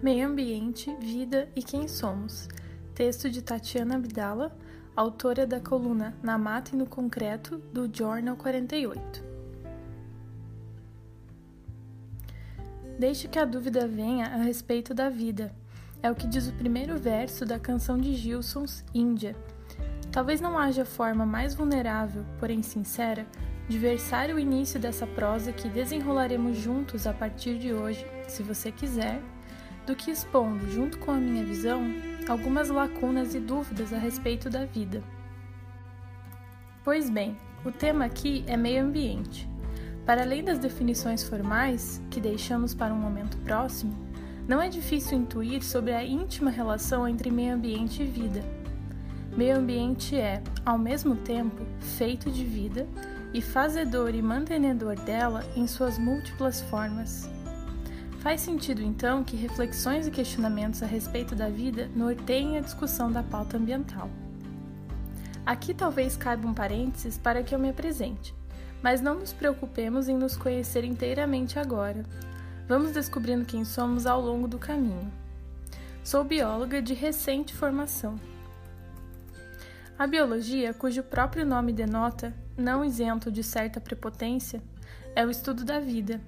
Meio Ambiente, Vida e Quem Somos. Texto de Tatiana Abdala, autora da coluna Na Mata e no Concreto, do Journal 48. Deixe que a dúvida venha a respeito da vida. É o que diz o primeiro verso da canção de Gilsons, Índia. Talvez não haja forma mais vulnerável, porém sincera, de versar o início dessa prosa que desenrolaremos juntos a partir de hoje, se você quiser do que expondo, junto com a minha visão, algumas lacunas e dúvidas a respeito da vida. Pois bem, o tema aqui é meio ambiente. Para além das definições formais, que deixamos para um momento próximo, não é difícil intuir sobre a íntima relação entre meio ambiente e vida. Meio ambiente é, ao mesmo tempo, feito de vida e fazedor e mantenedor dela em suas múltiplas formas. Faz sentido, então, que reflexões e questionamentos a respeito da vida norteiem a discussão da pauta ambiental. Aqui talvez caiba um parênteses para que eu me apresente, mas não nos preocupemos em nos conhecer inteiramente agora. Vamos descobrindo quem somos ao longo do caminho. Sou bióloga de recente formação. A biologia, cujo próprio nome denota, não isento de certa prepotência, é o estudo da vida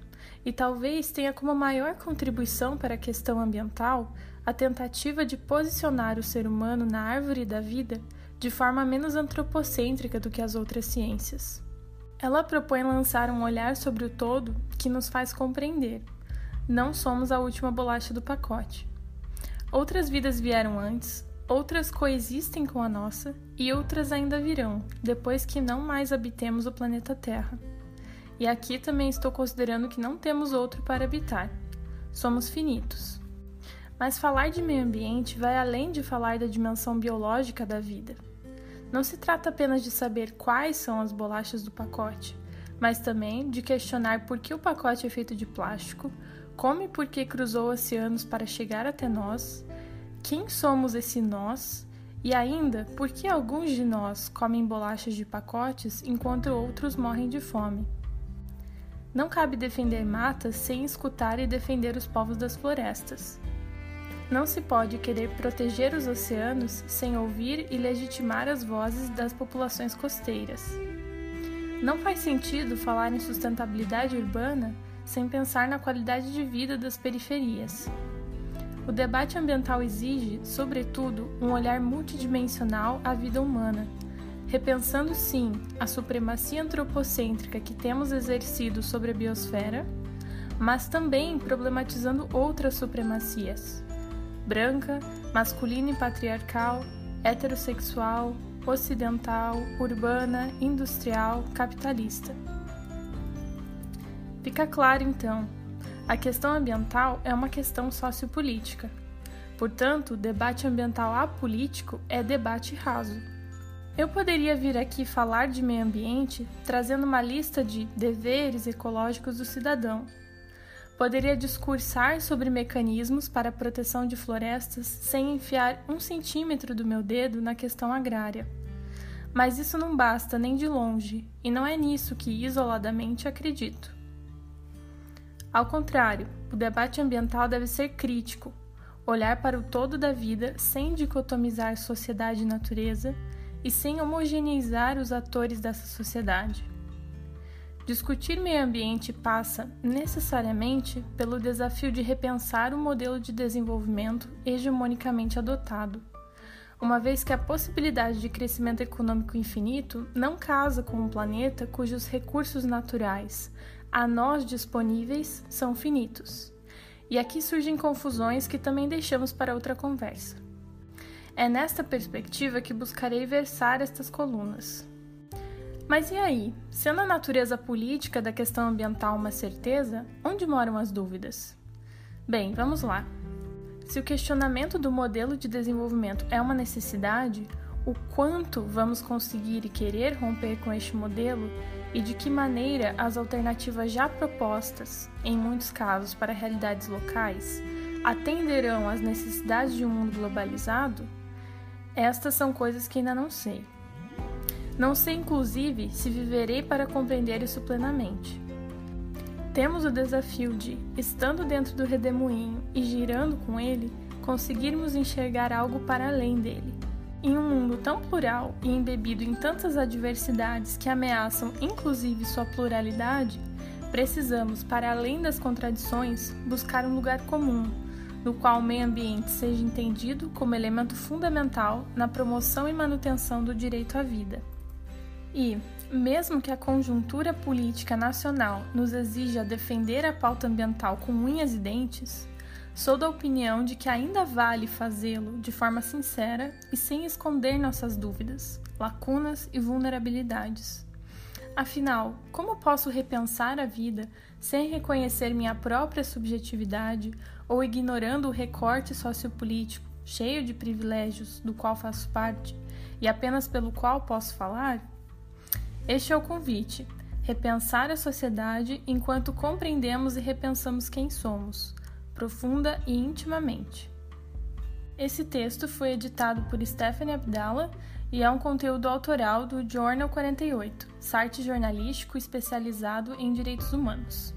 e talvez tenha como maior contribuição para a questão ambiental a tentativa de posicionar o ser humano na árvore da vida de forma menos antropocêntrica do que as outras ciências. Ela propõe lançar um olhar sobre o todo que nos faz compreender. Não somos a última bolacha do pacote. Outras vidas vieram antes, outras coexistem com a nossa e outras ainda virão, depois que não mais habitemos o planeta Terra. E aqui também estou considerando que não temos outro para habitar. Somos finitos. Mas falar de meio ambiente vai além de falar da dimensão biológica da vida. Não se trata apenas de saber quais são as bolachas do pacote, mas também de questionar por que o pacote é feito de plástico, como e por que cruzou oceanos para chegar até nós, quem somos esse nós e ainda por que alguns de nós comem bolachas de pacotes enquanto outros morrem de fome. Não cabe defender matas sem escutar e defender os povos das florestas. Não se pode querer proteger os oceanos sem ouvir e legitimar as vozes das populações costeiras. Não faz sentido falar em sustentabilidade urbana sem pensar na qualidade de vida das periferias. O debate ambiental exige, sobretudo, um olhar multidimensional à vida humana repensando sim a supremacia antropocêntrica que temos exercido sobre a biosfera, mas também problematizando outras supremacias: branca, masculina e patriarcal, heterossexual, ocidental, urbana, industrial, capitalista. Fica claro então, a questão ambiental é uma questão sociopolítica. Portanto, debate ambiental apolítico é debate raso. Eu poderia vir aqui falar de meio ambiente trazendo uma lista de deveres ecológicos do cidadão. Poderia discursar sobre mecanismos para a proteção de florestas sem enfiar um centímetro do meu dedo na questão agrária. Mas isso não basta nem de longe, e não é nisso que isoladamente acredito. Ao contrário, o debate ambiental deve ser crítico, olhar para o todo da vida sem dicotomizar sociedade e natureza e sem homogeneizar os atores dessa sociedade. Discutir meio ambiente passa, necessariamente, pelo desafio de repensar o modelo de desenvolvimento hegemonicamente adotado, uma vez que a possibilidade de crescimento econômico infinito não casa com um planeta cujos recursos naturais, a nós disponíveis, são finitos. E aqui surgem confusões que também deixamos para outra conversa. É nesta perspectiva que buscarei versar estas colunas. Mas e aí? Sendo a natureza política da questão ambiental uma certeza, onde moram as dúvidas? Bem, vamos lá. Se o questionamento do modelo de desenvolvimento é uma necessidade, o quanto vamos conseguir e querer romper com este modelo e de que maneira as alternativas já propostas, em muitos casos para realidades locais, atenderão às necessidades de um mundo globalizado? Estas são coisas que ainda não sei. Não sei, inclusive, se viverei para compreender isso plenamente. temos o desafio de, estando dentro do redemoinho e girando com ele, conseguirmos enxergar algo para além dele. Em um mundo tão plural e embebido em tantas adversidades que ameaçam inclusive sua pluralidade, precisamos, para além das contradições, buscar um lugar comum, no qual o meio ambiente seja entendido como elemento fundamental na promoção e manutenção do direito à vida. E, mesmo que a conjuntura política nacional nos exija defender a pauta ambiental com unhas e dentes, sou da opinião de que ainda vale fazê-lo de forma sincera e sem esconder nossas dúvidas, lacunas e vulnerabilidades. Afinal, como posso repensar a vida sem reconhecer minha própria subjetividade ou ignorando o recorte sociopolítico cheio de privilégios do qual faço parte e apenas pelo qual posso falar? Este é o convite: repensar a sociedade enquanto compreendemos e repensamos quem somos, profunda e intimamente. Esse texto foi editado por Stephanie Abdallah e é um conteúdo autoral do Journal 48, site jornalístico especializado em direitos humanos.